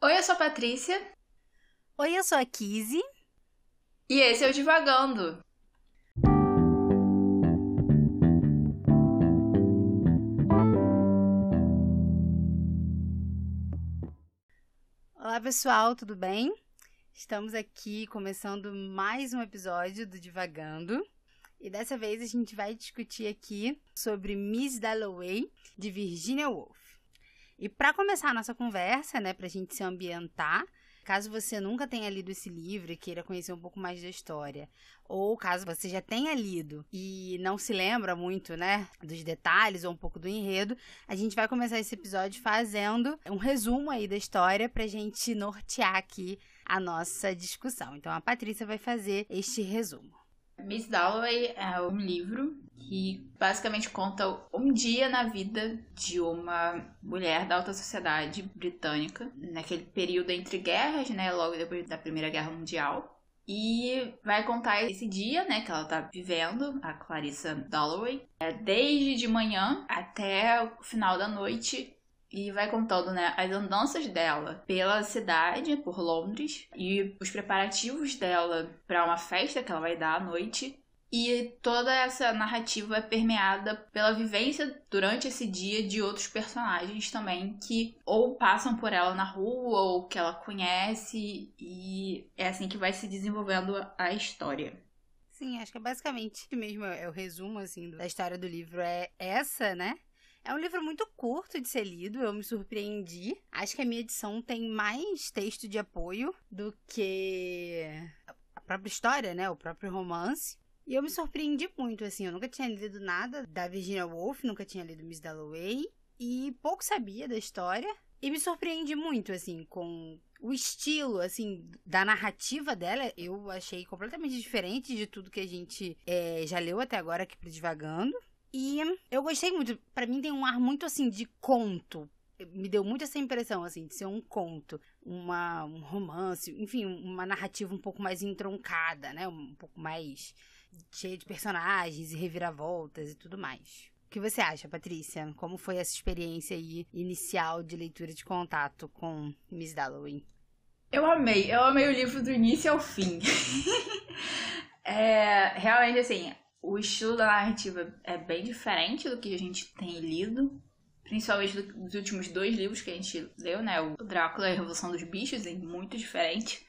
Oi, eu sou a Patrícia. Oi, eu sou a Kizzy. E esse é o Divagando. Olá, pessoal, tudo bem? Estamos aqui começando mais um episódio do Divagando. E dessa vez a gente vai discutir aqui sobre Miss Dalloway, de Virginia Woolf. E para começar a nossa conversa, né, para a gente se ambientar, caso você nunca tenha lido esse livro e queira conhecer um pouco mais da história, ou caso você já tenha lido e não se lembra muito, né, dos detalhes ou um pouco do enredo, a gente vai começar esse episódio fazendo um resumo aí da história para a gente nortear aqui a nossa discussão. Então a Patrícia vai fazer este resumo. Miss Dalloway é um livro que basicamente conta um dia na vida de uma mulher da alta sociedade britânica, naquele período entre guerras, né, logo depois da Primeira Guerra Mundial. E vai contar esse dia, né, que ela tá vivendo, a Clarissa Dalloway, é desde de manhã até o final da noite, e vai contando né, as andanças dela pela cidade, por Londres, e os preparativos dela para uma festa que ela vai dar à noite. E toda essa narrativa é permeada pela vivência durante esse dia de outros personagens também que ou passam por ela na rua ou que ela conhece, e é assim que vai se desenvolvendo a história. Sim, acho que é basicamente mesmo é o resumo assim da história do livro é essa, né? É um livro muito curto de ser lido, eu me surpreendi. Acho que a minha edição tem mais texto de apoio do que a própria história, né? O próprio romance. E eu me surpreendi muito, assim. Eu nunca tinha lido nada da Virginia Woolf, nunca tinha lido Miss Dalloway. E pouco sabia da história. E me surpreendi muito, assim, com o estilo, assim, da narrativa dela. Eu achei completamente diferente de tudo que a gente é, já leu até agora aqui pro Divagando. E eu gostei muito. Para mim tem um ar muito assim de conto. Me deu muito essa impressão, assim, de ser um conto, uma, um romance, enfim, uma narrativa um pouco mais entroncada, né? Um pouco mais cheia de personagens e reviravoltas e tudo mais. O que você acha, Patrícia? Como foi essa experiência aí inicial de leitura de contato com Miss Dalloway? Eu amei, eu amei o livro do início ao fim. é, realmente, assim, o estilo da narrativa é bem diferente do que a gente tem lido. Principalmente dos últimos dois livros que a gente leu, né? O Drácula e a Revolução dos Bichos, é muito diferente.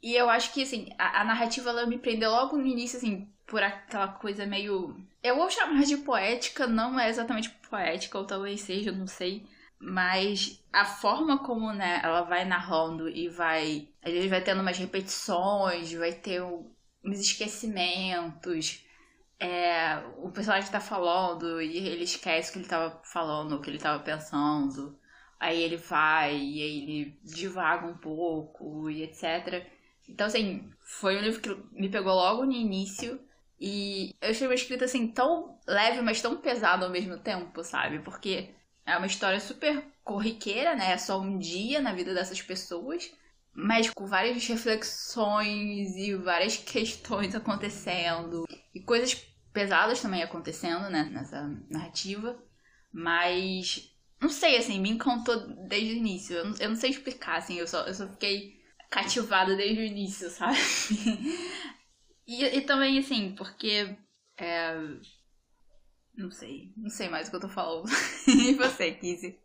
E eu acho que, assim, a, a narrativa ela me prendeu logo no início, assim, por aquela coisa meio. Eu vou chamar de poética, não é exatamente poética, ou talvez seja, não sei. Mas a forma como, né, ela vai narrando e vai. Às vezes vai tendo umas repetições, vai ter uns esquecimentos é, o personagem tá falando e ele esquece o que ele tava falando, o que ele tava pensando. Aí ele vai e aí ele divaga um pouco e etc. Então, assim, foi um livro que me pegou logo no início. E eu achei uma escrita, assim, tão leve, mas tão pesada ao mesmo tempo, sabe? Porque é uma história super corriqueira, né? É só um dia na vida dessas pessoas. Mas com várias reflexões e várias questões acontecendo. E coisas pesadas também acontecendo, né, nessa narrativa, mas não sei, assim, me encantou desde o início. Eu não, eu não sei explicar, assim, eu só, eu só fiquei cativada desde o início, sabe? e, e também, assim, porque. É... Não sei, não sei mais o que eu tô falando. e você, Kizzy?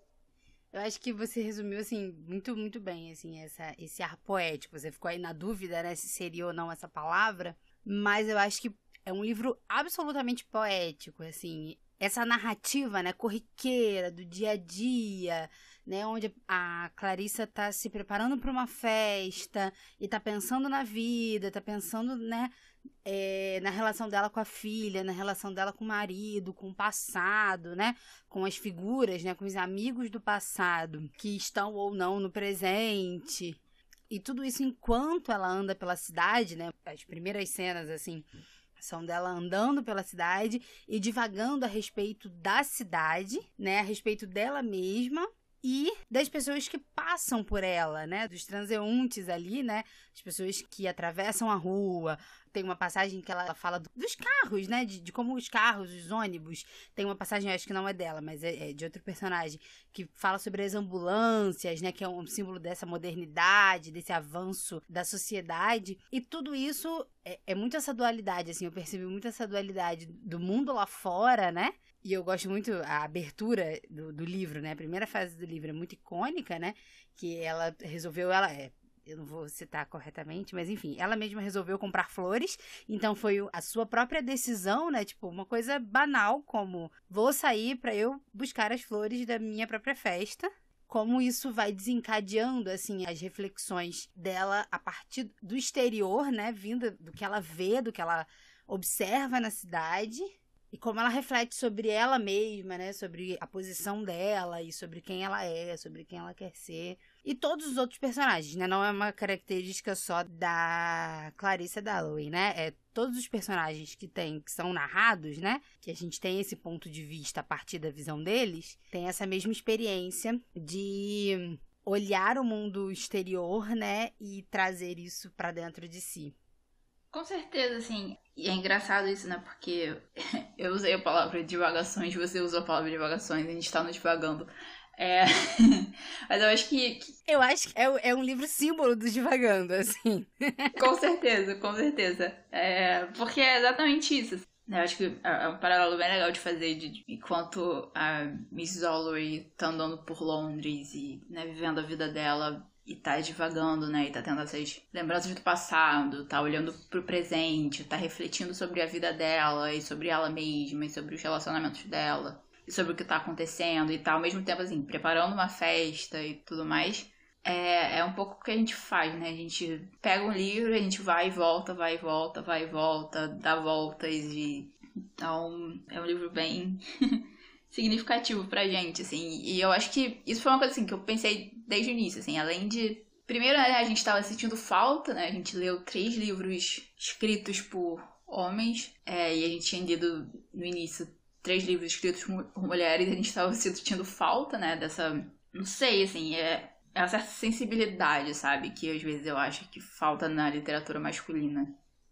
Eu acho que você resumiu, assim, muito, muito bem, assim, essa, esse ar poético. Você ficou aí na dúvida, né, se seria ou não essa palavra. Mas eu acho que é um livro absolutamente poético, assim. Essa narrativa, né, corriqueira do dia a dia, né, onde a Clarissa está se preparando para uma festa e está pensando na vida, está pensando, né, é, na relação dela com a filha, na relação dela com o marido, com o passado, né, com as figuras, né, com os amigos do passado que estão ou não no presente. E tudo isso enquanto ela anda pela cidade, né, as primeiras cenas assim são dela andando pela cidade e divagando a respeito da cidade, né? A respeito dela mesma e das pessoas que passam por ela, né? Dos transeuntes ali, né? As pessoas que atravessam a rua. tem uma passagem que ela fala dos carros, né? De, de, como os carros, os ônibus. Tem uma passagem, acho que não é dela, mas é, é, de outro personagem, que fala sobre as ambulâncias, né? Que é um símbolo dessa modernidade, desse avanço da sociedade. E tudo isso é, é muito essa dualidade, assim. Eu percebi muito essa dualidade do mundo lá fora, né? E eu gosto muito a abertura do, do livro, né? A primeira fase do livro é muito icônica, né? Que ela resolveu, ela é eu não vou citar corretamente, mas enfim, ela mesma resolveu comprar flores, então foi a sua própria decisão, né? Tipo, uma coisa banal como vou sair para eu buscar as flores da minha própria festa. Como isso vai desencadeando assim as reflexões dela a partir do exterior, né, vindo do que ela vê, do que ela observa na cidade e como ela reflete sobre ela mesma, né? Sobre a posição dela e sobre quem ela é, sobre quem ela quer ser. E todos os outros personagens, né? Não é uma característica só da Clarissa Dalloway, né? É todos os personagens que tem, que são narrados, né? Que a gente tem esse ponto de vista a partir da visão deles, tem essa mesma experiência de olhar o mundo exterior, né? E trazer isso para dentro de si. Com certeza, assim. E é engraçado isso, né? Porque eu usei a palavra divagações, você usou a palavra divagações, a gente tá no divagando. É... Mas eu acho que. Eu acho que é, é, um livro símbolo do divagando, assim. com certeza, com certeza. É... Porque é exatamente isso. Eu acho que é, é um paralelo bem legal de fazer de, enquanto a Miss Holloway tá andando por Londres e né, vivendo a vida dela e tá divagando, né? E tá tendo essas lembranças do passado, tá olhando pro presente, tá refletindo sobre a vida dela e sobre ela mesma e sobre os relacionamentos dela e sobre o que tá acontecendo e tá ao mesmo tempo assim, preparando uma festa e tudo mais. É, é um pouco o que a gente faz, né? A gente pega um livro, a gente vai e volta, vai e volta, vai e volta, dá voltas e. Então, é um livro bem significativo pra gente, assim. E eu acho que isso foi uma coisa assim que eu pensei desde o início, assim, além de. Primeiro, né, a gente estava sentindo falta, né? A gente leu três livros escritos por homens, é, e a gente tinha lido no início três livros escritos por mulheres, e a gente estava sentindo falta, né? Dessa. Não sei, assim, é. É uma certa sensibilidade, sabe? Que às vezes eu acho que falta na literatura masculina.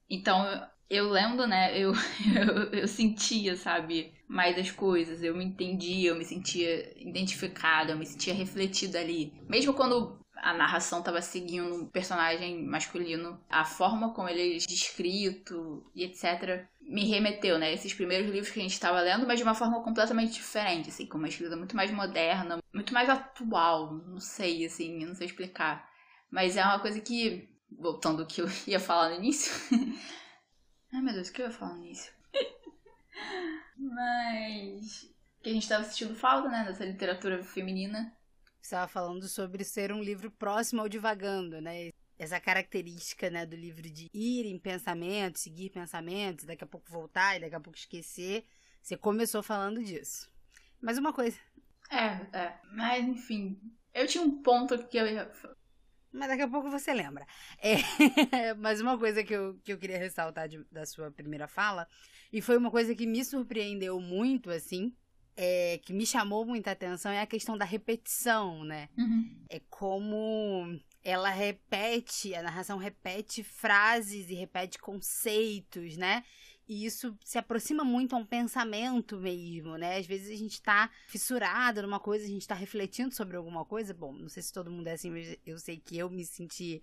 Então, eu lendo, né, eu, eu, eu, sentia, sabe, mais as coisas, eu me entendia, eu me sentia identificada, eu me sentia refletida ali. Mesmo quando a narração estava seguindo um personagem masculino, a forma como ele é descrito e etc. me remeteu, né? Esses primeiros livros que a gente estava lendo, mas de uma forma completamente diferente, assim, com uma escrita muito mais moderna, muito mais atual, não sei, assim, não sei explicar. Mas é uma coisa que, voltando ao que eu ia falar no início, Ai meu Deus, o que eu ia falar nisso? Mas. Que a gente tava assistindo falta, né? Dessa literatura feminina. Você estava falando sobre ser um livro próximo ao divagando, né? Essa característica, né, do livro de ir em pensamentos, seguir pensamentos, daqui a pouco voltar e daqui a pouco esquecer. Você começou falando disso. Mas uma coisa. É, é. Mas, enfim. Eu tinha um ponto que eu ia mas daqui a pouco você lembra. É, mas uma coisa que eu, que eu queria ressaltar de, da sua primeira fala, e foi uma coisa que me surpreendeu muito, assim, é, que me chamou muita atenção, é a questão da repetição, né? Uhum. É como ela repete, a narração repete frases e repete conceitos, né? E isso se aproxima muito a um pensamento mesmo, né? Às vezes a gente tá fissurado numa coisa, a gente tá refletindo sobre alguma coisa. Bom, não sei se todo mundo é assim, mas eu sei que eu me senti.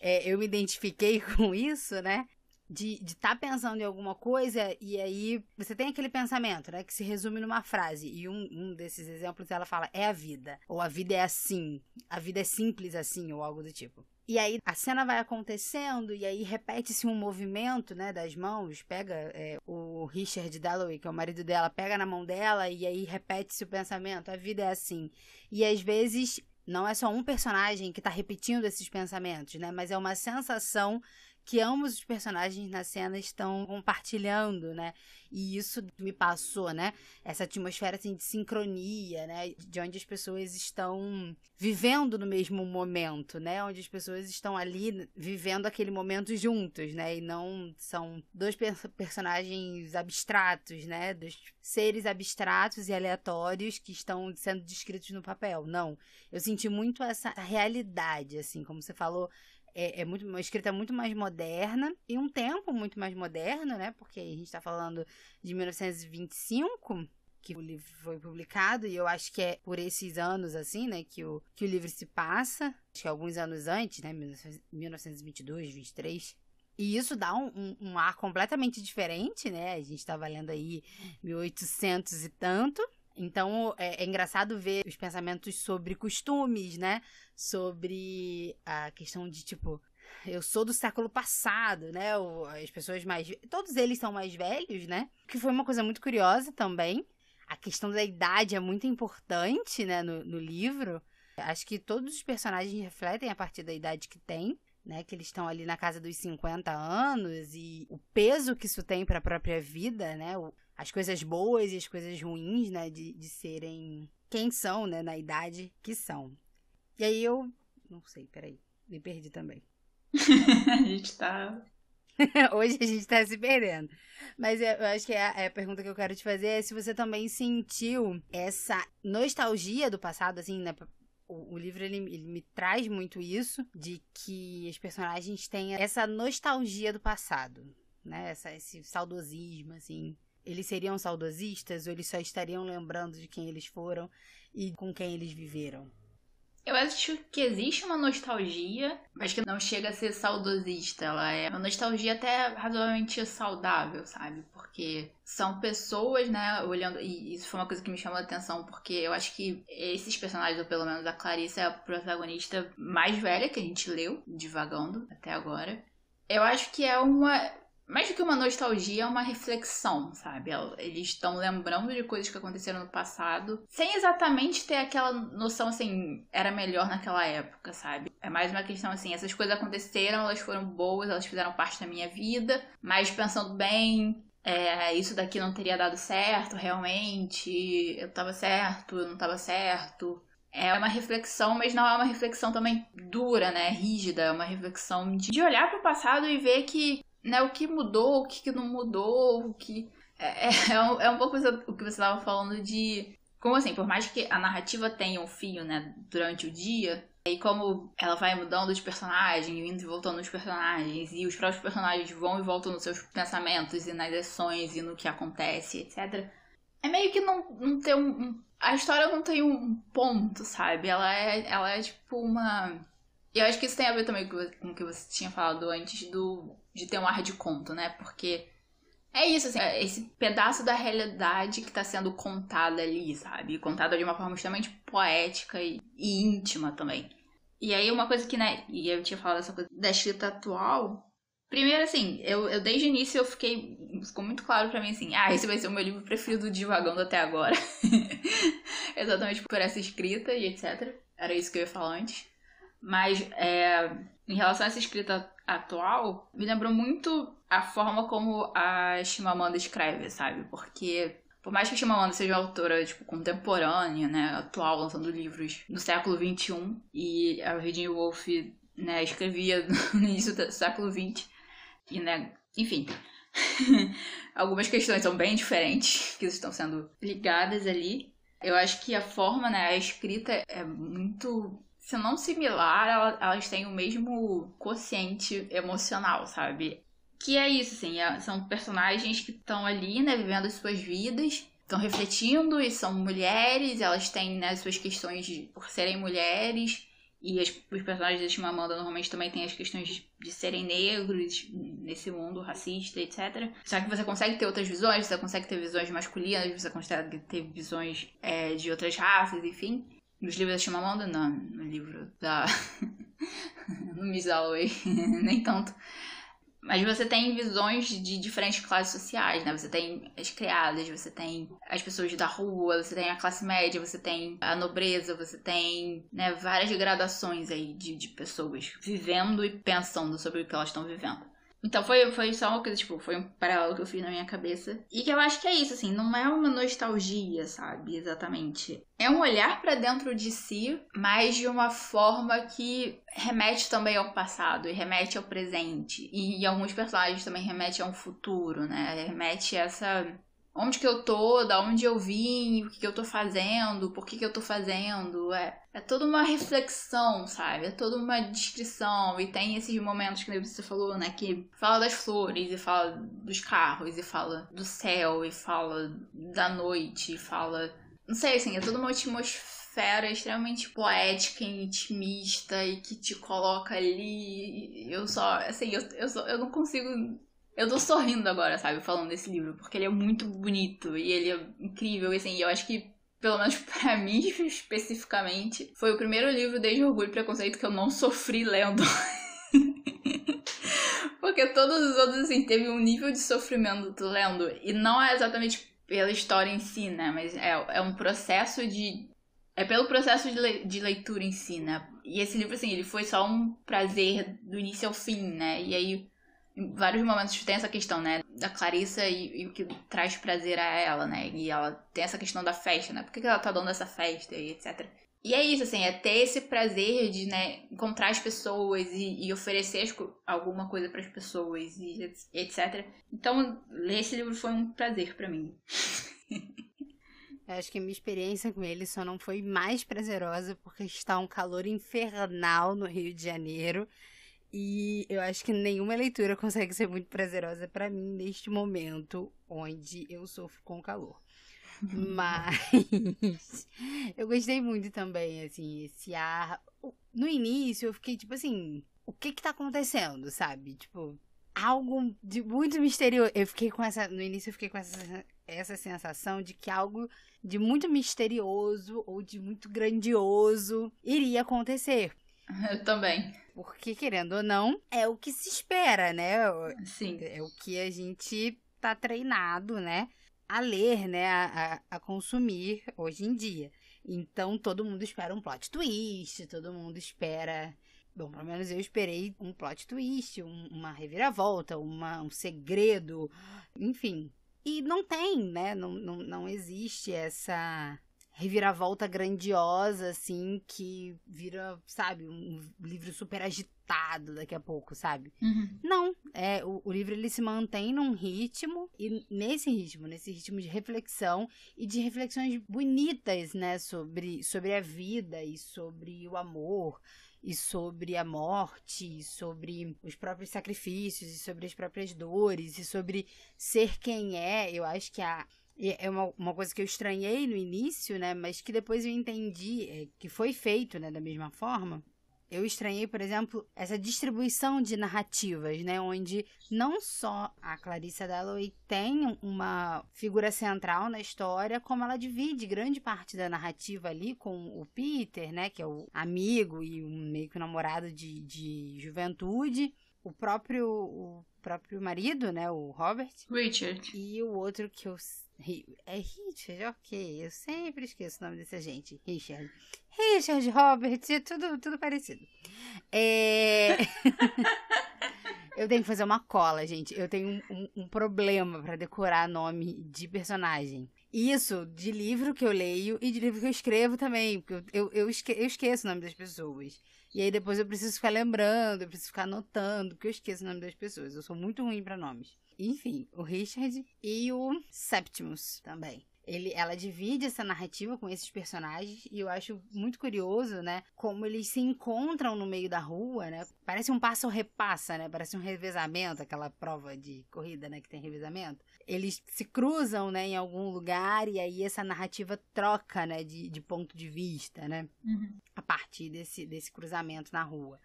É, eu me identifiquei com isso, né? De estar tá pensando em alguma coisa e aí você tem aquele pensamento, né? Que se resume numa frase. E um, um desses exemplos ela fala: é a vida. Ou a vida é assim. A vida é simples assim, ou algo do tipo. E aí a cena vai acontecendo e aí repete-se um movimento, né, das mãos. Pega é, o Richard Dalloway, que é o marido dela, pega na mão dela e aí repete-se o pensamento. A vida é assim. E às vezes não é só um personagem que está repetindo esses pensamentos, né, mas é uma sensação que ambos os personagens na cena estão compartilhando, né? E isso me passou, né? Essa atmosfera assim, de sincronia, né? De onde as pessoas estão vivendo no mesmo momento, né? Onde as pessoas estão ali vivendo aquele momento juntos, né? E não são dois personagens abstratos, né? Dos seres abstratos e aleatórios que estão sendo descritos no papel. Não. Eu senti muito essa realidade, assim, como você falou é, é, muito, uma escrita muito mais moderna e um tempo muito mais moderno, né? Porque a gente está falando de 1925, que o livro foi publicado, e eu acho que é por esses anos, assim, né, que o, que o livro se passa, acho que alguns anos antes, né, 1922, 23. E isso dá um, um, um ar completamente diferente, né? A gente estava lendo aí 1800 e tanto. Então é, é, engraçado ver os pensamentos sobre costumes, né? Sobre a questão de tipo. Eu sou do século passado, né? As pessoas mais. Todos eles são mais velhos, né? Que foi uma coisa muito curiosa também. A questão da idade é muito importante, né? No, no livro. Acho que todos os personagens refletem a partir da idade que têm né, que eles estão ali na casa dos 50 anos e o peso que isso tem para a própria vida, né, o, as coisas boas e as coisas ruins, né, de, de serem quem são, né, na idade que são. E aí eu, não sei, peraí, me perdi também. a gente tá... Hoje a gente tá se perdendo. Mas eu acho que a, a, pergunta que eu quero te fazer é se você também sentiu essa nostalgia do passado, assim, né? o, o livro ele, ele, me traz muito isso, de que os personagens têm essa nostalgia do passado, né? Essa, esse saudosismo, assim. Eles seriam saudosistas ou eles só estariam lembrando de quem eles foram e com quem eles viveram? Eu acho que existe uma nostalgia, mas que não chega a ser saudosista. Ela é uma nostalgia até razoavelmente saudável, sabe? Porque são pessoas, né, olhando. E isso foi uma coisa que me chamou a atenção, porque eu acho que esses personagens, ou pelo menos a Clarice, é a protagonista mais velha que a gente leu, divagando até agora. Eu acho que é uma mais do que uma nostalgia, é uma reflexão, sabe? Eles estão lembrando de coisas que aconteceram no passado, sem exatamente ter aquela noção assim, era melhor naquela época, sabe? É mais uma questão assim, essas coisas aconteceram, elas foram boas, elas fizeram parte da minha vida, mas pensando bem, é, isso daqui não teria dado certo realmente, eu tava certo, eu não tava certo. É uma reflexão, mas não é uma reflexão também dura, né? Rígida. É uma reflexão de, de olhar para o passado e ver que né, o que mudou, o que não mudou, o que. É, é, é, um, é um pouco o que você estava falando de. Como assim, por mais que a narrativa tenha um fio, né, durante o dia, e como ela vai mudando de personagem, indo e voltando os personagens, e os próprios personagens vão e voltam nos seus pensamentos e nas ações e no que acontece, etc. É meio que não, não ter um, um. A história não tem um ponto, sabe? Ela é, ela é tipo uma. E eu acho que isso tem a ver também com o que você tinha falado antes do de ter um ar de conto, né? Porque é isso, assim, é esse pedaço da realidade que tá sendo contada ali, sabe? Contada de uma forma extremamente poética e, íntima também. E aí uma coisa que, né, e eu tinha falado essa coisa da escrita atual. Primeiro, assim, eu, eu desde o início eu fiquei. Ficou muito claro para mim assim, ah, esse vai ser o meu livro preferido de Vagando até agora. Exatamente por essa escrita e etc. Era isso que eu ia falar antes. Mas é, em relação a essa escrita atual, me lembrou muito a forma como a Chimamanda escreve, sabe? Porque por mais que a Chimamanda seja uma autora tipo, contemporânea, né, atual, lançando livros do século XXI, e a Virginia Woolf né, escrevia no início do século XX, e, né, enfim, algumas questões são bem diferentes que estão sendo ligadas ali. Eu acho que a forma, né, a escrita é muito se não similar, elas têm o mesmo quociente emocional, sabe? Que é isso, assim, é, são personagens que estão ali, né, vivendo as suas vidas, estão refletindo e são mulheres, elas têm, né, suas questões de, por serem mulheres, e as, os personagens da Chimamanda normalmente também têm as questões de, de, serem negros nesse mundo racista, etc. Só que você consegue ter outras visões, você consegue ter visões masculinas, você consegue ter visões é, de outras raças, enfim. Nos livros da Chimamanda, não. No livro da... no Miss nem tanto. Mas você tem visões de diferentes classes sociais, né? Você tem as criadas, você tem as pessoas da rua, você tem a classe média, você tem a nobreza, você tem né, várias gradações aí de, de pessoas vivendo e pensando sobre o que elas estão vivendo. Então foi, foi só uma coisa, tipo, foi um paralelo que eu fiz na minha cabeça. E que eu acho que é isso, assim, não é uma nostalgia, sabe? Exatamente. É um olhar para dentro de si, mas de uma forma que remete também ao passado e remete ao presente. E, e alguns personagens também remete a um futuro, né? Remete a essa onde que eu tô, da onde eu vim, o que, que eu tô fazendo, por que, que eu tô fazendo. É, é toda uma reflexão, sabe? É toda uma descrição. E tem esses momentos que você falou, né? Que fala das flores, e fala dos carros, e fala do céu, e fala da noite, e fala. Não sei, assim, é toda uma atmosfera extremamente poética e intimista e que te coloca ali. Eu só, assim, eu, eu, só, eu não consigo eu tô sorrindo agora, sabe, falando desse livro, porque ele é muito bonito e ele é incrível, e assim, eu acho que, pelo menos pra mim especificamente, foi o primeiro livro desde Orgulho e Preconceito que eu não sofri lendo. porque todos os outros, assim, teve um nível de sofrimento lendo, e não é exatamente pela história em si, né, mas é, é um processo de. É pelo processo de, le de leitura em si, né? E esse livro, assim, ele foi só um prazer do início ao fim, né? E aí em vários momentos tem essa questão, né? Da Clarissa e, e, o que traz prazer a ela, né? E ela tem essa questão da festa, né? Por que, que ela tá dando essa festa e etc. E é isso, assim, é ter esse prazer de, né, encontrar as pessoas e, e oferecer alguma coisa para as pessoas e etc. Então, ler esse livro foi um prazer para mim. Eu acho que a minha experiência com ele só não foi mais prazerosa porque está um calor infernal no Rio de Janeiro. E eu acho que nenhuma leitura consegue ser muito prazerosa para mim neste momento onde eu sofro com calor. Mas eu gostei muito também, assim, esse ar. No início eu fiquei tipo assim, o que que tá acontecendo, sabe? Tipo, algo de muito misterioso. Eu fiquei com essa. No início eu fiquei com essa, essa sensação de que algo de muito misterioso ou de muito grandioso iria acontecer. Eu também. Porque, querendo ou não, é o que se espera, né? Sim. É o que a gente tá treinado, né? A ler, né? A, a, a consumir hoje em dia. Então, todo mundo espera um plot twist, todo mundo espera Bom, pelo menos eu esperei um plot twist, um, uma reviravolta, uma, um segredo, enfim. E não tem, né? Não, não, não existe essa reviravolta grandiosa, assim, que vira, sabe, um livro super agitado daqui a pouco, sabe? Uhum. Não, é, o, o, livro ele se mantém num ritmo, e nesse ritmo, nesse ritmo de reflexão e de reflexões bonitas, né, sobre, sobre a vida e sobre o amor e sobre a morte, e sobre os próprios sacrifícios, e sobre as próprias dores, e sobre ser quem é. Eu acho que a, é uma, uma coisa que eu estranhei no início, né? Mas que depois eu entendi é, que foi feito, né? Da mesma forma. Eu estranhei, por exemplo, essa distribuição de narrativas, né? Onde não só a Clarissa Dalloway tem uma figura central na história, como ela divide grande parte da narrativa ali com o Peter, né? Que é o amigo e um meio que namorado de, de juventude. O próprio, o próprio marido, né? O Robert. Richard. E o outro que eu é Richard, ok. Eu sempre esqueço o nome dessa gente. Richard. Richard, Robert, é tudo, tudo parecido. É... eu tenho que fazer uma cola, gente. Eu tenho um, um, um problema para decorar nome de personagem. Isso de livro que eu leio e de livro que eu escrevo também. Porque eu, eu, eu esqueço o nome das pessoas. E aí depois eu preciso ficar lembrando, eu preciso ficar anotando, porque eu esqueço o nome das pessoas. Eu sou muito ruim para nomes. Enfim, o Richard e o Septimus também. Ele, ela divide essa narrativa com esses personagens e eu acho muito curioso, né? Como eles se encontram no meio da rua, né? Parece um passo repassa, né? Parece um revezamento, aquela prova de corrida, né? Que tem revezamento. Eles se cruzam, né? Em algum lugar e aí essa narrativa troca, né? De, de ponto de vista, né? Uhum. A partir desse, desse cruzamento na rua.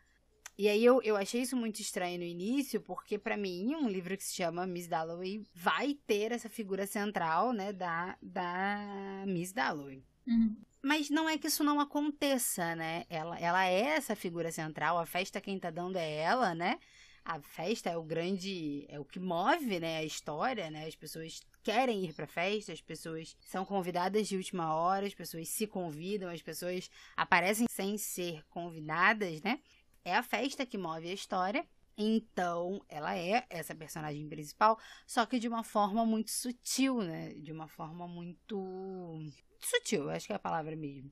E aí eu, eu achei isso muito estranho no início, porque para mim um livro que se chama Miss Dalloway vai ter essa figura central, né, da, da Miss Dalloway. Uhum. Mas não é que isso não aconteça, né? Ela, ela é essa figura central, a festa quem tá dando é ela, né? A festa é o grande, é o que move, né, a história, né? As pessoas querem ir para festa, as pessoas são convidadas de última hora, as pessoas se convidam, as pessoas aparecem sem ser convidadas, né? É a festa que move a história. Então, ela é essa personagem principal, só que de uma forma muito sutil, né? De uma forma muito sutil, acho que é a palavra mesmo.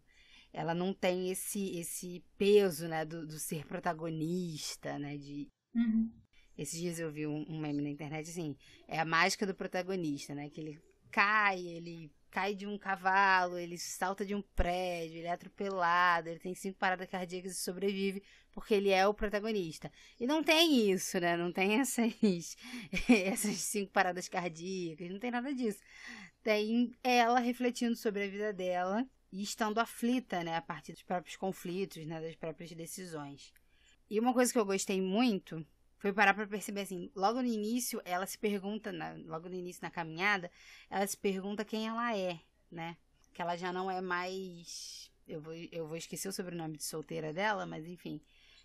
Ela não tem esse esse peso, né, do, do ser protagonista, né, de uhum. Esses dias eu vi um, um meme na internet assim, é a mágica do protagonista, né, que ele cai, ele cai de um cavalo, ele salta de um prédio, ele é atropelado, ele tem cinco paradas cardíacas e sobrevive porque ele é o protagonista. E não tem isso, né? Não tem essas, essas cinco paradas cardíacas, não tem nada disso. Tem ela refletindo sobre a vida dela e estando aflita, né? A partir dos próprios conflitos, né? Das próprias decisões. E uma coisa que eu gostei muito foi parar para perceber assim, logo no início ela se pergunta, na, logo no início na caminhada, ela se pergunta quem ela é, né? Que ela já não é mais, eu vou, eu vou esquecer o sobrenome de solteira dela, mas enfim,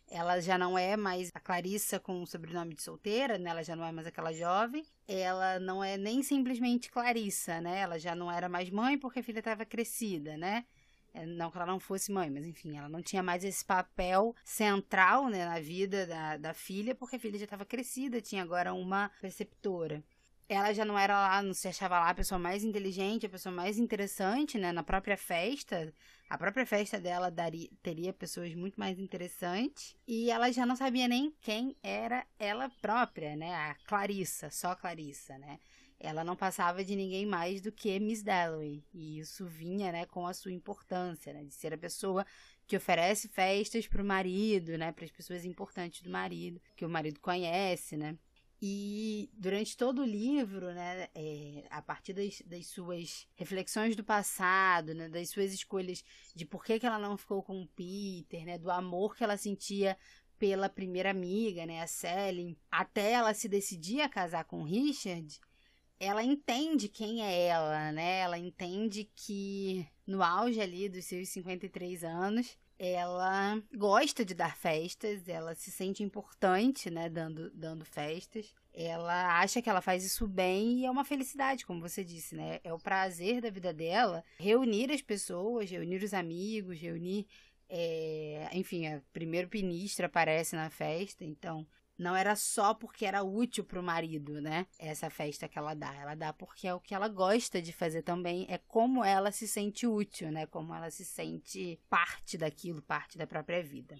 ela já não é mais a Clarissa com o sobrenome de solteira, né? Ela já não é mais aquela jovem. Ela não é nem simplesmente Clarissa, né? Ela já não era mais mãe porque a filha estava crescida, né? É, não que ela não fosse mãe, mas enfim, ela não tinha mais esse papel central né, na vida da, da filha, porque a filha já estava crescida, tinha agora uma preceptora. Ela já não era lá, não se achava lá a pessoa mais inteligente, a pessoa mais interessante, né? Na própria festa, a própria festa dela daria, teria pessoas muito mais interessantes. E ela já não sabia nem quem era ela própria, né? A Clarissa, só Clarissa, né? Ela não passava de ninguém mais do que Miss Dalloway. E isso vinha, né, com a sua importância, né, de ser a pessoa que oferece festas para o marido, né, para as pessoas importantes do marido, que o marido conhece, né. E durante todo o livro, né, é, a partir das, das, suas reflexões do passado, né, das suas escolhas de por que, que ela não ficou com o Peter, né, do amor que ela sentia pela primeira amiga, né, a Sally, até ela se decidir a casar com o Richard, ela entende quem é ela, né? Ela entende que no auge ali dos seus 53 anos, ela gosta de dar festas, ela se sente importante, né, dando, dando festas. Ela acha que ela faz isso bem e é uma felicidade, como você disse, né? É o prazer da vida dela reunir as pessoas, reunir os amigos, reunir. É... Enfim, a primeiro ministra aparece na festa, então não era só porque era útil para o marido, né? Essa festa que ela dá. Ela dá porque é o que ela gosta de fazer também. É como ela se sente útil, né? Como ela se sente parte daquilo, parte da própria vida.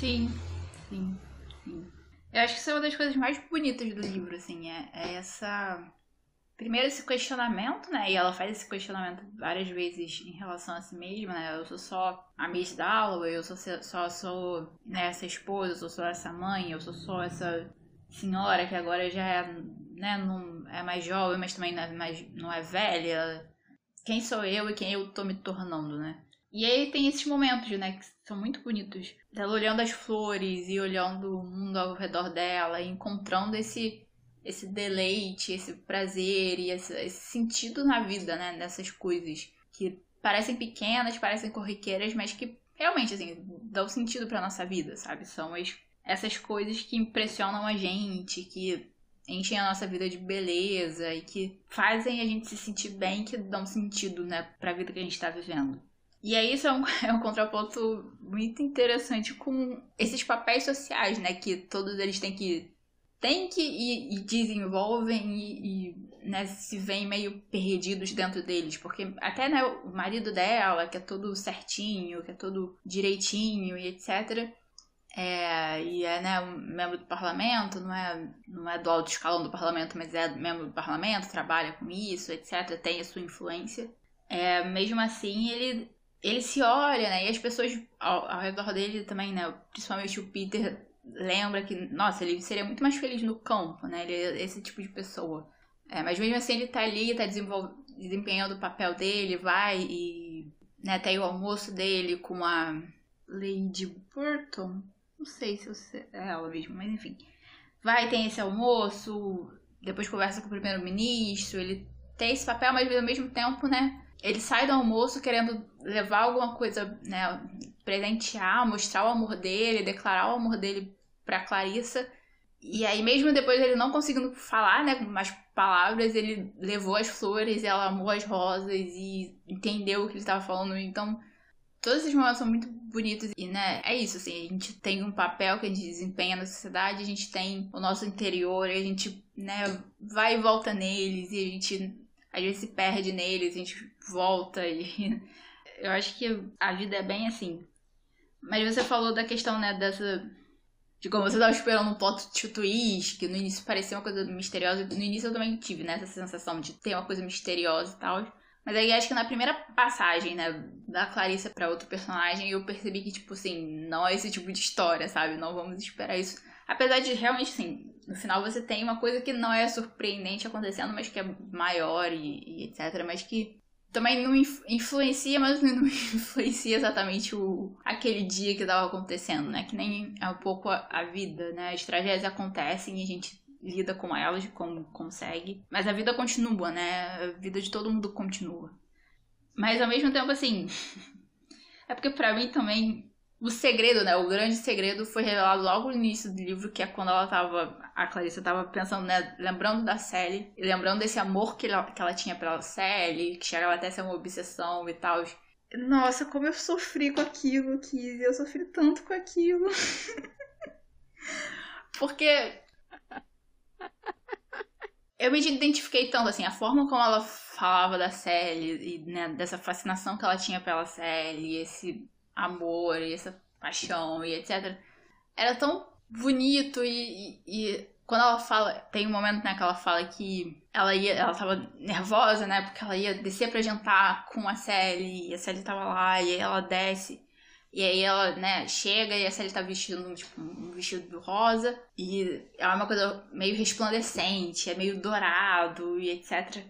Sim, sim, sim. Eu acho que isso é uma das coisas mais bonitas do livro, assim. É, é essa primeiro esse questionamento, né? E ela faz esse questionamento várias vezes em relação a si mesma, né? Eu sou só a Miss Dalloway, eu sou só sou né, essa esposa, eu sou só essa mãe, eu sou só essa senhora que agora já é, né, não é mais jovem, mas também não é, mais, não é velha. Quem sou eu e quem eu tô me tornando, né? E aí tem esses momentos, né, que são muito bonitos. Dela olhando as flores e olhando o mundo ao redor dela e encontrando esse esse deleite, esse prazer e esse, esse sentido na vida, né? Nessas coisas que parecem pequenas, parecem corriqueiras, mas que realmente, assim, dão sentido pra nossa vida, sabe? São as, essas coisas que impressionam a gente, que enchem a nossa vida de beleza e que fazem a gente se sentir bem, que dão sentido, né, pra vida que a gente tá vivendo. E aí isso é um, é um contraponto muito interessante com esses papéis sociais, né, que todos eles têm que tem que e, e desenvolvem e, e né, se veem meio perdidos dentro deles, porque até né, o marido dela, que é todo certinho, que é todo direitinho e etc., é, e é né, um membro do parlamento, não é, não é do alto escalão do parlamento, mas é membro do parlamento, trabalha com isso, etc., tem a sua influência. É, mesmo assim, ele, ele se olha, né, e as pessoas ao, ao redor dele também, né, principalmente o Peter, lembra que, nossa, ele seria muito mais feliz no campo, né? Ele é esse tipo de pessoa. É, mas mesmo assim ele tá ali, tá desempenhando o papel dele, vai e né, tem o almoço dele com a Lady Burton. Não sei se é ela mesmo, mas enfim. Vai, tem esse almoço, depois conversa com o primeiro-ministro, ele tem esse papel, mas ao mesmo tempo, né? Ele sai do almoço querendo levar alguma coisa, né? Presentear, mostrar o amor dele, declarar o amor dele pra Clarissa. E aí, mesmo depois ele não conseguindo falar, né, com mais palavras, ele levou as flores, ela amou as rosas e entendeu o que ele estava falando. Então, todos esses momentos são muito bonitos. E, né, é isso, assim, a gente tem um papel que a gente desempenha na sociedade, a gente tem o nosso interior, a gente, né, vai e volta neles, e a gente às vezes se perde neles, a gente volta e. Eu acho que a vida é bem assim. Mas você falou da questão, né, dessa de como você tava esperando um plot twist, que no início parecia uma coisa misteriosa. No início eu também tive, né, essa sensação de ter uma coisa misteriosa e tal. Mas aí acho que na primeira passagem, né, da Clarissa para outro personagem, eu percebi que, tipo assim, não é esse tipo de história, sabe? Não vamos esperar isso. Apesar de realmente, assim, no final você tem uma coisa que não é surpreendente acontecendo, mas que é maior e, e etc. Mas que também não influencia, mas não influencia exatamente o, aquele dia que estava acontecendo, né? Que nem é um pouco a, a, vida, né? As tragédias acontecem e a gente lida com elas como consegue. Mas a vida continua, né? A vida de todo mundo continua. Mas ao mesmo tempo, assim. é porque para mim também o segredo, né? O grande segredo foi revelado logo no início do livro, que é quando ela tava. A Clarissa tava pensando, né? Lembrando da Sally, e lembrando desse amor que ela, que ela tinha pela Sally, que chegava até a ser uma obsessão e tal. Nossa, como eu sofri com aquilo, Kizzy. Eu sofri tanto com aquilo. Porque. Eu me identifiquei tanto, assim, a forma como ela falava da Sally, e né, dessa fascinação que ela tinha pela Sally, esse amor e essa paixão e etc. Era tão bonito e, e, e, quando ela fala, tem um momento né, que ela fala que ela ia, ela tava nervosa, né, porque ela ia descer para jantar com a Sally e a Sally tava lá e aí ela desce e aí ela, né, chega e a Sally tá vestindo tipo, um vestido rosa e é uma coisa meio resplandecente, é meio dourado e etc.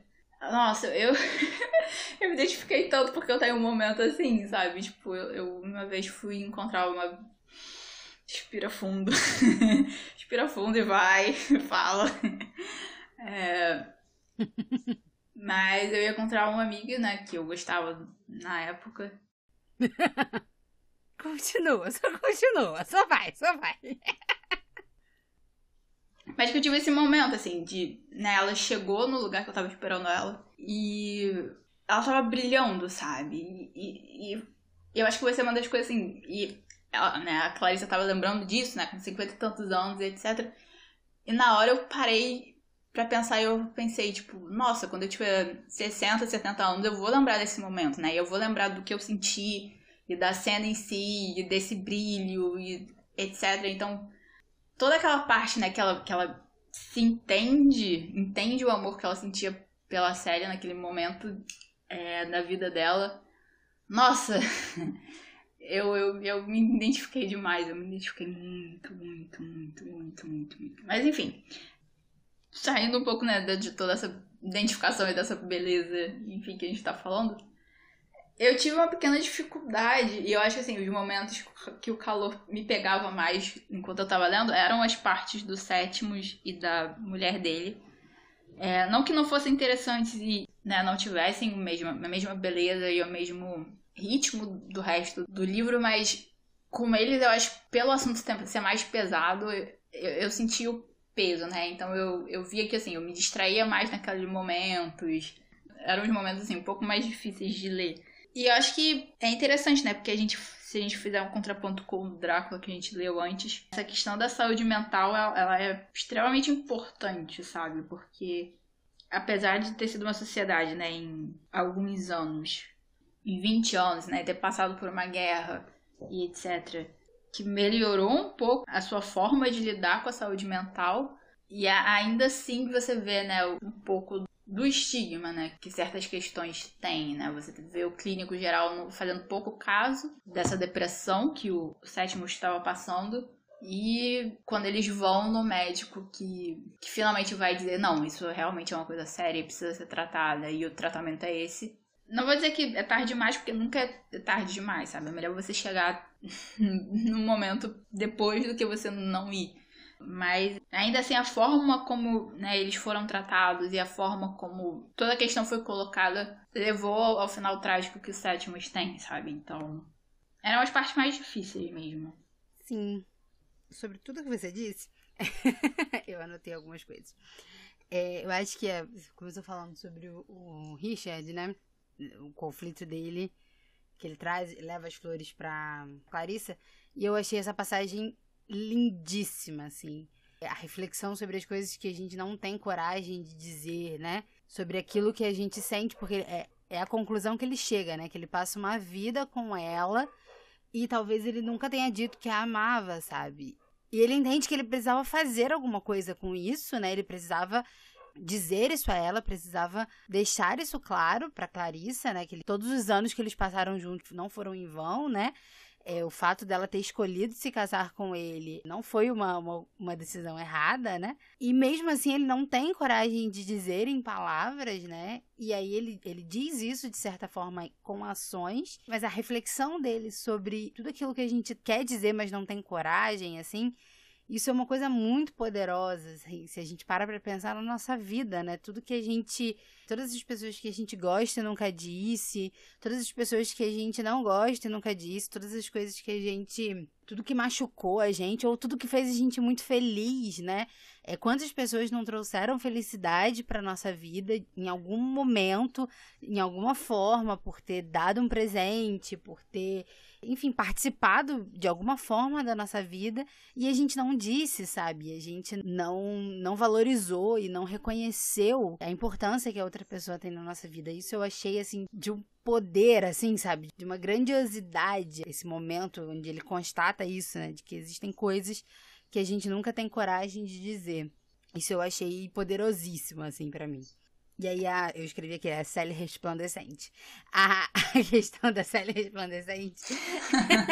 Nossa, eu, eu me identifiquei tanto porque eu tenho um momento assim, sabe? Tipo, eu, eu uma vez fui encontrar uma. Respira fundo. Respira fundo e vai, fala. É... Mas eu ia encontrar uma amiga, né, que eu gostava na época. continua, só continua, só vai, só vai. Mas que eu tive esse momento, assim, de. Né, ela chegou no lugar que eu tava esperando ela e ela tava brilhando, sabe? E, e, e eu acho que vai ser uma das coisas assim. E ela, né, a Clarissa tava lembrando disso, né? Com 50 e tantos anos e etc. E na hora eu parei pra pensar e eu pensei, tipo, nossa, quando eu tiver 60, 70 anos, eu vou lembrar desse momento, né? E eu vou lembrar do que eu senti e da cena em si, e desse brilho e etc. Então toda aquela parte, né, que ela, que ela se entende, entende o amor que ela sentia pela série naquele momento é, da vida dela. Nossa, eu, eu, eu me identifiquei demais, eu me identifiquei muito, muito, muito, muito, muito, muito. Mas enfim, saindo um pouco, né, de toda essa identificação e dessa beleza, enfim, que a gente tá falando, eu tive uma pequena dificuldade, e eu acho assim, os momentos que o calor me pegava mais enquanto eu tava lendo eram as partes do Sétimos e da mulher dele. É, não que não fossem interessantes e né, não tivessem a mesma, beleza e o mesmo ritmo do resto do livro, mas com eles eu acho pelo assunto ser mais pesado, eu, eu senti o peso, né? Então eu, eu via que assim, eu me distraía mais naqueles momentos. Eram os momentos assim, um pouco mais difíceis de ler. E eu acho que é interessante, né? Porque a gente, se a gente fizer um contraponto com o Drácula que a gente leu antes, essa questão da saúde mental, ela é extremamente importante, sabe? Porque apesar de ter sido uma sociedade, né, em alguns anos, em 20 anos, né, ter passado por uma guerra e etc., que melhorou um pouco a sua forma de lidar com a saúde mental, e ainda assim você vê, né, um pouco do estigma, né, que certas questões têm, né? Você vê o clínico geral fazendo pouco caso dessa depressão que o sétimo estava passando e quando eles vão no médico que, que finalmente vai dizer, não, isso realmente é uma coisa séria e precisa ser tratada e o tratamento é esse. Não vou dizer que é tarde demais, porque nunca é tarde demais, sabe? É melhor você chegar no momento depois do que você não ir. Mas ainda assim, a forma como né, eles foram tratados e a forma como toda a questão foi colocada levou ao final trágico que o Sétimos tem, sabe? Então, eram as partes mais difíceis mesmo. Sim. Sobre tudo que você disse, eu anotei algumas coisas. É, eu acho que, é, começou falando sobre o, o Richard, né? O conflito dele, que ele traz, leva as flores pra Clarissa. E eu achei essa passagem lindíssima, assim. A reflexão sobre as coisas que a gente não tem coragem de dizer, né? Sobre aquilo que a gente sente, porque é, é a conclusão que ele chega, né? Que ele passa uma vida com ela e talvez ele nunca tenha dito que a amava, sabe? E ele entende que ele precisava fazer alguma coisa com isso, né? Ele precisava dizer isso a ela, precisava deixar isso claro para Clarissa, né? Que ele, todos os anos que eles passaram juntos não foram em vão, né? É, o fato dela ter escolhido se casar com ele não foi uma, uma, uma, decisão errada, né? E mesmo assim ele não tem coragem de dizer em palavras, né? E aí ele, ele diz isso de certa forma com ações, mas a reflexão dele sobre tudo aquilo que a gente quer dizer, mas não tem coragem, assim, isso é uma coisa muito poderosa, assim, se a gente para para pensar na nossa vida, né? Tudo que a gente. Todas as pessoas que a gente gosta e nunca disse, todas as pessoas que a gente não gosta e nunca disse, todas as coisas que a gente. Tudo que machucou a gente, ou tudo que fez a gente muito feliz, né? É, quantas pessoas não trouxeram felicidade para nossa vida em algum momento, em alguma forma, por ter dado um presente, por ter enfim, participado de alguma forma da nossa vida e a gente não disse, sabe? A gente não, não valorizou e não reconheceu a importância que a outra pessoa tem na nossa vida. Isso eu achei, assim, de um poder, assim, sabe? De uma grandiosidade, esse momento onde ele constata isso, né? De que existem coisas que a gente nunca tem coragem de dizer. Isso eu achei poderosíssimo, assim, para mim. E aí a, eu escrevi aqui, a Célia resplandecente. A, a questão da Célia resplandecente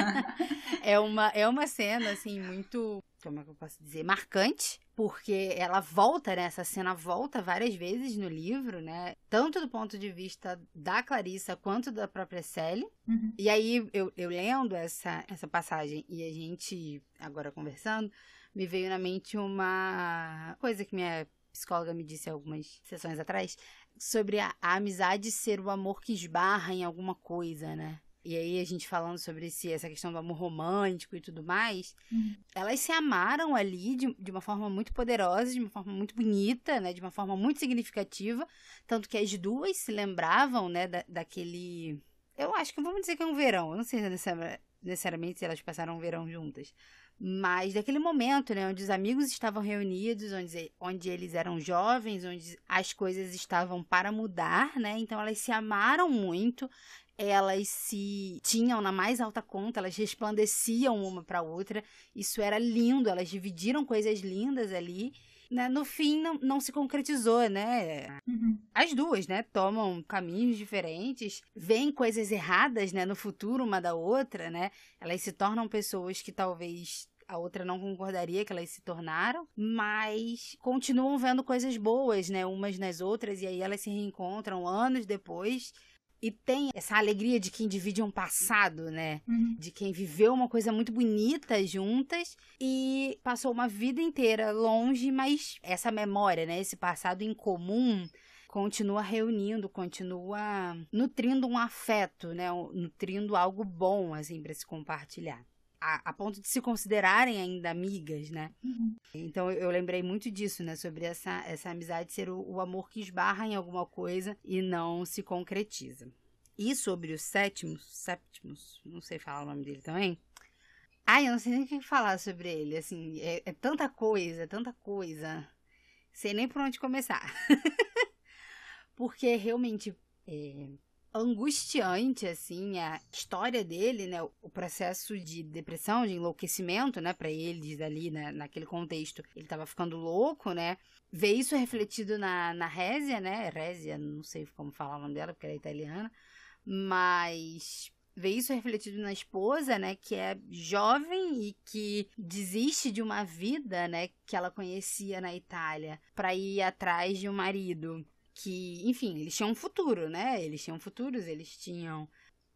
é, uma, é uma cena, assim, muito, como é que eu posso dizer, marcante, porque ela volta, né? Essa cena volta várias vezes no livro, né? Tanto do ponto de vista da Clarissa quanto da própria Sally. Uhum. E aí, eu, eu lendo essa, essa passagem e a gente, agora conversando, me veio na mente uma coisa que minha psicóloga me disse algumas sessões atrás, sobre a, a amizade ser o amor que esbarra em alguma coisa, né? E aí a gente falando sobre esse, essa questão do amor romântico e tudo mais, uhum. elas se amaram ali de, de uma forma muito poderosa, de uma forma muito bonita, né? De uma forma muito significativa, tanto que as duas se lembravam, né, da, daquele... Eu acho que vamos dizer que é um verão, eu não sei necessariamente se elas passaram um verão juntas, mas daquele momento, né, onde os amigos estavam reunidos, onde, onde eles eram jovens, onde as coisas estavam para mudar, né? Então elas se amaram muito, elas se tinham na mais alta conta, elas resplandeciam uma para outra. Isso era lindo, elas dividiram coisas lindas ali. Né? No fim, não, não se concretizou, né? Uhum. As duas, né? Tomam caminhos diferentes, veem coisas erradas, né? No futuro, uma da outra, né? Elas se tornam pessoas que talvez a outra não concordaria que elas se tornaram, mas continuam vendo coisas boas, né, umas nas outras, e aí elas se reencontram anos depois. E tem essa alegria de quem divide um passado, né? Uhum. De quem viveu uma coisa muito bonita juntas e passou uma vida inteira longe, mas essa memória, né? Esse passado em comum continua reunindo, continua nutrindo um afeto, né? Nutrindo algo bom, assim, para se compartilhar a, a, ponto de se considerarem ainda amigas, né? Uhum. Então eu lembrei muito disso, né? Sobre essa, essa amizade ser o, o, amor que esbarra em alguma coisa e não se concretiza. E sobre o sétimo, Sétimos, não sei falar o nome dele também. Ai, eu não sei nem o que falar sobre ele, assim, é, é tanta coisa, tanta coisa. Sei nem por onde começar. Porque realmente é, angustiante, assim, a história dele, né? O processo de depressão, de enlouquecimento, né? Para eles ali, né? naquele contexto. Ele tava ficando louco, né? Ver isso refletido na, na Résia, né? Résia, não sei como falar o nome dela, porque ela é italiana. Mas ver isso refletido na esposa, né, que é jovem e que desiste de uma vida, né, que ela conhecia na Itália para ir atrás de um marido que, enfim, eles tinham um futuro, né? Eles tinham futuros, eles tinham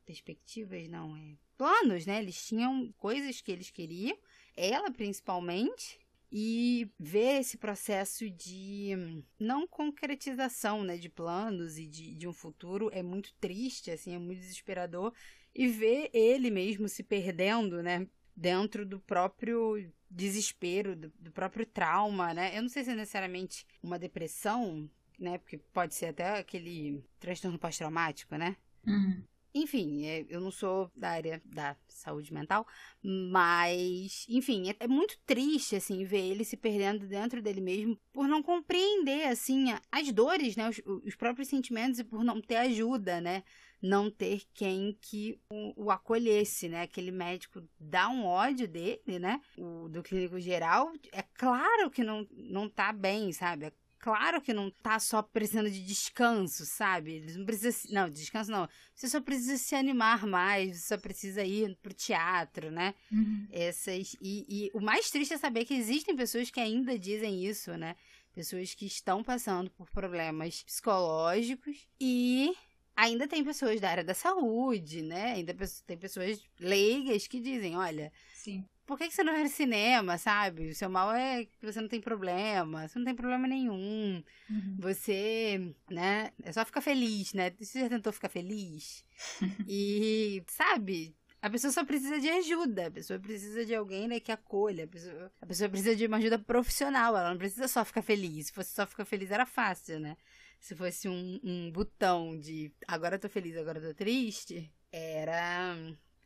perspectivas, não é, planos, né? Eles tinham coisas que eles queriam, ela principalmente, e ver esse processo de não concretização, né, de planos e de, de um futuro é muito triste, assim, é muito desesperador e ver ele mesmo se perdendo, né, dentro do próprio desespero, do, do próprio trauma, né? Eu não sei se é necessariamente uma depressão, né? Porque pode ser até aquele transtorno pós-traumático, né? Uhum. Enfim, é, eu não sou da área da saúde mental, mas, enfim, é, é, muito triste, assim, ver ele se perdendo dentro dele mesmo por não compreender, assim, as dores, né, os, os próprios sentimentos e por não ter ajuda, né, não ter quem que o, o, acolhesse, né? Aquele médico dá um ódio dele, né? O do clínico geral, é claro que não, não tá bem, sabe? É claro que não tá só precisando de descanso, sabe? Eles não precisa, não, descanso não. Você só precisa se animar mais, você só precisa ir pro teatro, né? Uhum. Essas e, e o mais triste é saber que existem pessoas que ainda dizem isso, né? Pessoas que estão passando por problemas psicológicos e ainda tem pessoas da área da saúde, né? Ainda tem pessoas leigas que dizem, olha, Sim por que, que você não vai no cinema, sabe? O seu mal é que você não tem problema, você não tem problema nenhum. Uhum. Você, né? É só ficar feliz, né? Você já tentou ficar feliz? e, sabe? A pessoa só precisa de ajuda, a pessoa precisa de alguém né, que acolha, a pessoa, a pessoa precisa de uma ajuda profissional, ela não precisa só ficar feliz. Se fosse só ficar feliz era fácil, né? Se fosse um, um botão de agora eu tô feliz, agora eu tô triste, era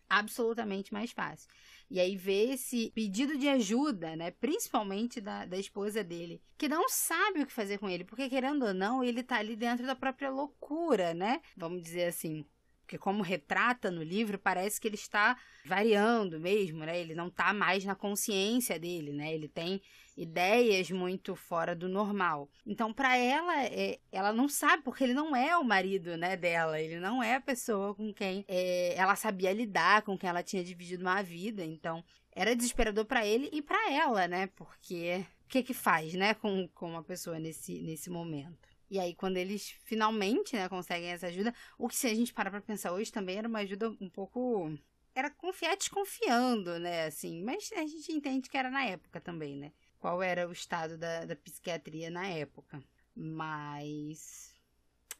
absolutamente mais fácil. E aí vê esse pedido de ajuda, né? Principalmente da, da esposa dele, que não sabe o que fazer com ele, porque querendo ou não, ele tá ali dentro da própria loucura, né? Vamos dizer assim. Porque como retrata no livro, parece que ele está variando mesmo, né? Ele não está mais na consciência dele, né? Ele tem ideias muito fora do normal. Então, para ela, é, ela não sabe, porque ele não é o marido, né, dela. Ele não é a pessoa com quem é, ela sabia lidar, com quem ela tinha dividido uma vida. Então, era desesperador para ele e para ela, né? Porque o que que faz, né, com, com uma pessoa nesse, nesse momento? E aí, quando eles finalmente né, conseguem essa ajuda, o que se a gente parar pra pensar hoje também era uma ajuda um pouco. Era confiar desconfiando, né? Assim, mas a gente entende que era na época também, né? Qual era o estado da, da psiquiatria na época. Mas.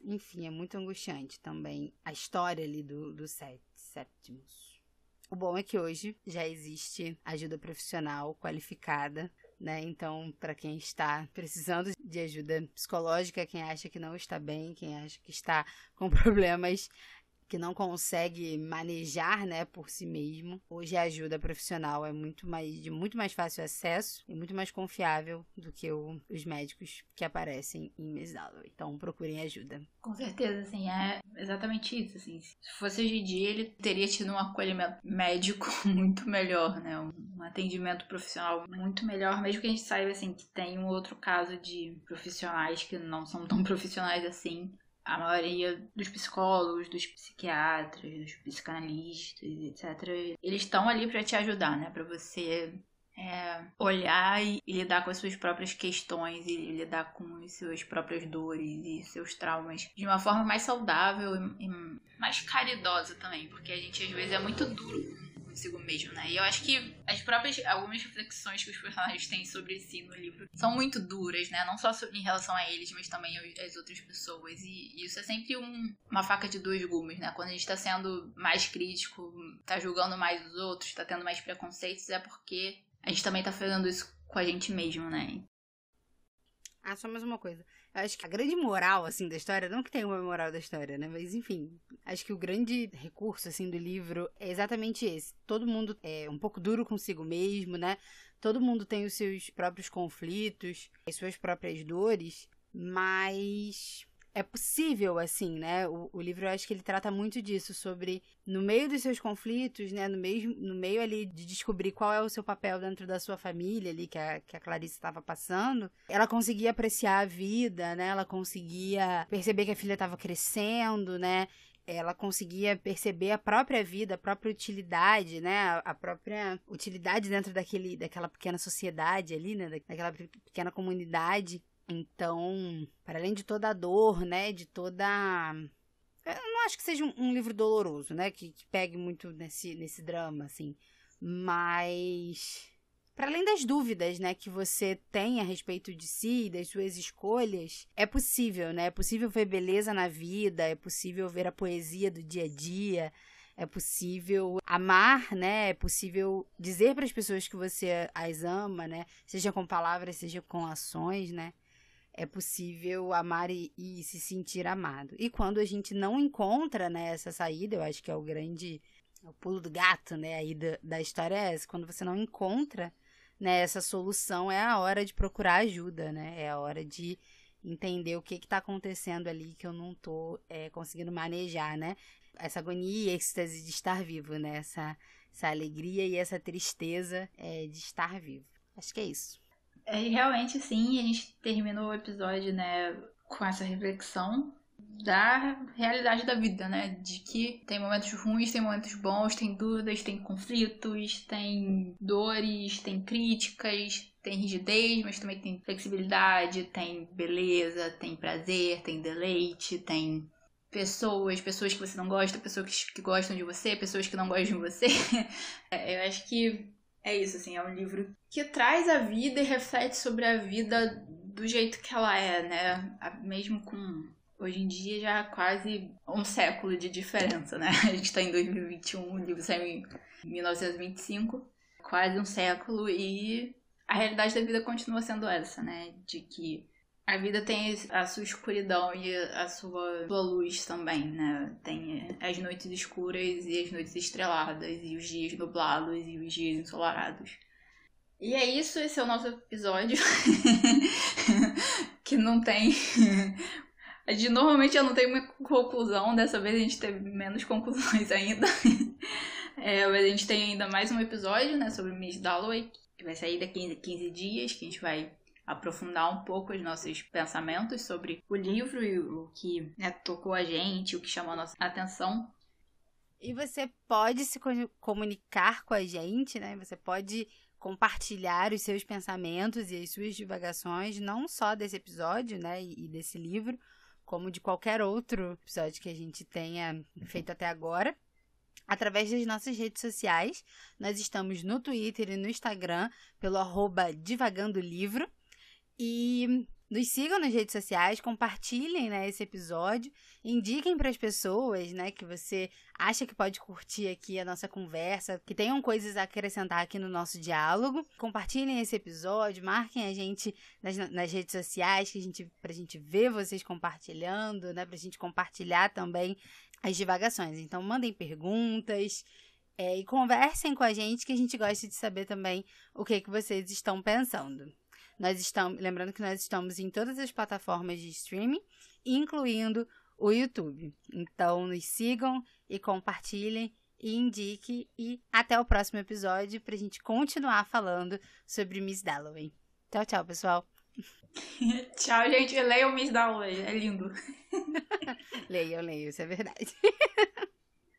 Enfim, é muito angustiante também a história ali do, do Sétimos. O bom é que hoje já existe ajuda profissional qualificada né? Então, para quem está precisando de ajuda psicológica, quem acha que não está bem, quem acha que está com problemas que não consegue manejar, né, por si mesmo. Hoje a ajuda profissional é muito mais de muito mais fácil acesso e muito mais confiável do que o, os médicos que aparecem em Miss Dalloway. Então procurem ajuda. Com certeza, assim, é exatamente isso, assim. Se fosse hoje em dia, ele teria tido um acolhimento médico muito melhor, né? Um atendimento profissional muito melhor, mesmo que a gente saiba, assim, que tem um outro caso de profissionais que não são tão profissionais assim, a maioria dos psicólogos, dos psiquiatras, dos psicanalistas, etc., eles estão ali para te ajudar, né? Para você é, olhar e, lidar com as suas próprias questões e lidar com as suas próprias dores e seus traumas de uma forma mais saudável e, e mais caridosa também, porque a gente às vezes é muito duro consigo mesmo, né? E eu acho que as próprias, algumas reflexões que os personagens têm sobre si no livro são muito duras, né? Não só em relação a eles, mas também às outras pessoas. E isso é sempre um, uma faca de dois gumes, né? Quando a gente tá sendo mais crítico, tá julgando mais os outros, tá tendo mais preconceitos, é porque a gente também tá fazendo isso com a gente mesmo, né? Ah, só mais uma coisa. Acho que a grande moral, assim, da história, não que tenha uma moral da história, né? Mas, enfim, acho que o grande recurso, assim, do livro é exatamente esse. Todo mundo é um pouco duro consigo mesmo, né? Todo mundo tem os seus próprios conflitos, as suas próprias dores, mas é possível, assim, né? O, o, livro, eu acho que ele trata muito disso, sobre no meio dos seus conflitos, né? No meio, no meio ali de descobrir qual é o seu papel dentro da sua família ali, que a, que a Clarice estava passando, ela conseguia apreciar a vida, né? Ela conseguia perceber que a filha estava crescendo, né? ela conseguia perceber a própria vida, a própria utilidade, né? A própria utilidade dentro daquele, daquela pequena sociedade ali, né? Daquela pequena comunidade. Então, para além de toda a dor, né, de toda eu não acho que seja um, um livro doloroso, né, que, que, pegue muito nesse, nesse drama, assim, mas para além das dúvidas, né, que você tem a respeito de si, das suas escolhas, é possível, né, é possível ver beleza na vida, é possível ver a poesia do dia a dia, é possível amar, né? É possível dizer para as pessoas que você as ama, né? Seja com palavras, seja com ações, né? É possível amar e, e, se sentir amado. E quando a gente não encontra né, essa saída, eu acho que é o grande é o pulo do gato, né, aí da, da história é essa. Quando você não encontra né, essa solução, é a hora de procurar ajuda, né? É a hora de entender o que está acontecendo ali que eu não estou é, conseguindo manejar, né? essa agonia e êxtase de estar vivo, né? Essa, essa alegria e essa tristeza é, de estar vivo. Acho que é isso. É, realmente, sim, a gente terminou o episódio, né, com essa reflexão da realidade da vida, né? De que tem momentos ruins, tem momentos bons, tem dúvidas, tem conflitos, tem dores, tem críticas, tem rigidez, mas também tem flexibilidade, tem beleza, tem prazer, tem deleite, tem pessoas, pessoas que você não gosta, pessoas que, gostam de você, pessoas que não gostam de você. É, eu acho que é isso, assim, é um livro que traz a vida e reflete sobre a vida do jeito que ela é, né? Mesmo com hoje em dia já quase um século de diferença, né? A gente está em 2021, o livro saiu em 1925, quase um século, e a realidade da vida continua sendo essa, né? De que a vida tem a sua escuridão e a sua, sua luz também, né? Tem as noites escuras e as noites estreladas, e os dias nublados e os dias ensolarados. E é isso, esse é o nosso episódio. que não tem. De, normalmente eu não tenho uma conclusão, dessa vez a gente teve menos conclusões ainda. é, mas a gente tem ainda mais um episódio, né, sobre Miss Dalloway, que vai sair daqui a 15 dias, que a gente vai aprofundar um pouco os nossos pensamentos sobre o livro e o que né, tocou a gente, o que chamou a nossa atenção. E você pode se comunicar com a gente, né? Você pode compartilhar os seus pensamentos e as suas divagações, não só desse episódio, né, e desse livro, como de qualquer outro episódio que a gente tenha feito até agora através das nossas redes sociais. Nós estamos no Twitter e no Instagram pelo arroba Divagando Livro. E nos sigam nas redes sociais, compartilhem né, esse episódio, indiquem para as pessoas né, que você acha que pode curtir aqui a nossa conversa, que tenham coisas a acrescentar aqui no nosso diálogo. Compartilhem esse episódio, marquem a gente nas, nas redes sociais, que a gente, pra gente ver vocês compartilhando, né, pra gente compartilhar também as divagações. Então, mandem perguntas. É, e conversem com a gente que a gente gosta de saber também o que, que vocês estão pensando. Nós estamos, lembrando que nós estamos em todas as plataformas de streaming, incluindo o YouTube. Então, nos sigam e compartilhem e indique e até o próximo episódio para a gente continuar falando sobre Miss Dalloway. Tchau, tchau, pessoal. tchau, gente. Leiam Miss Dalloway, é lindo. leiam, leiam, isso é verdade.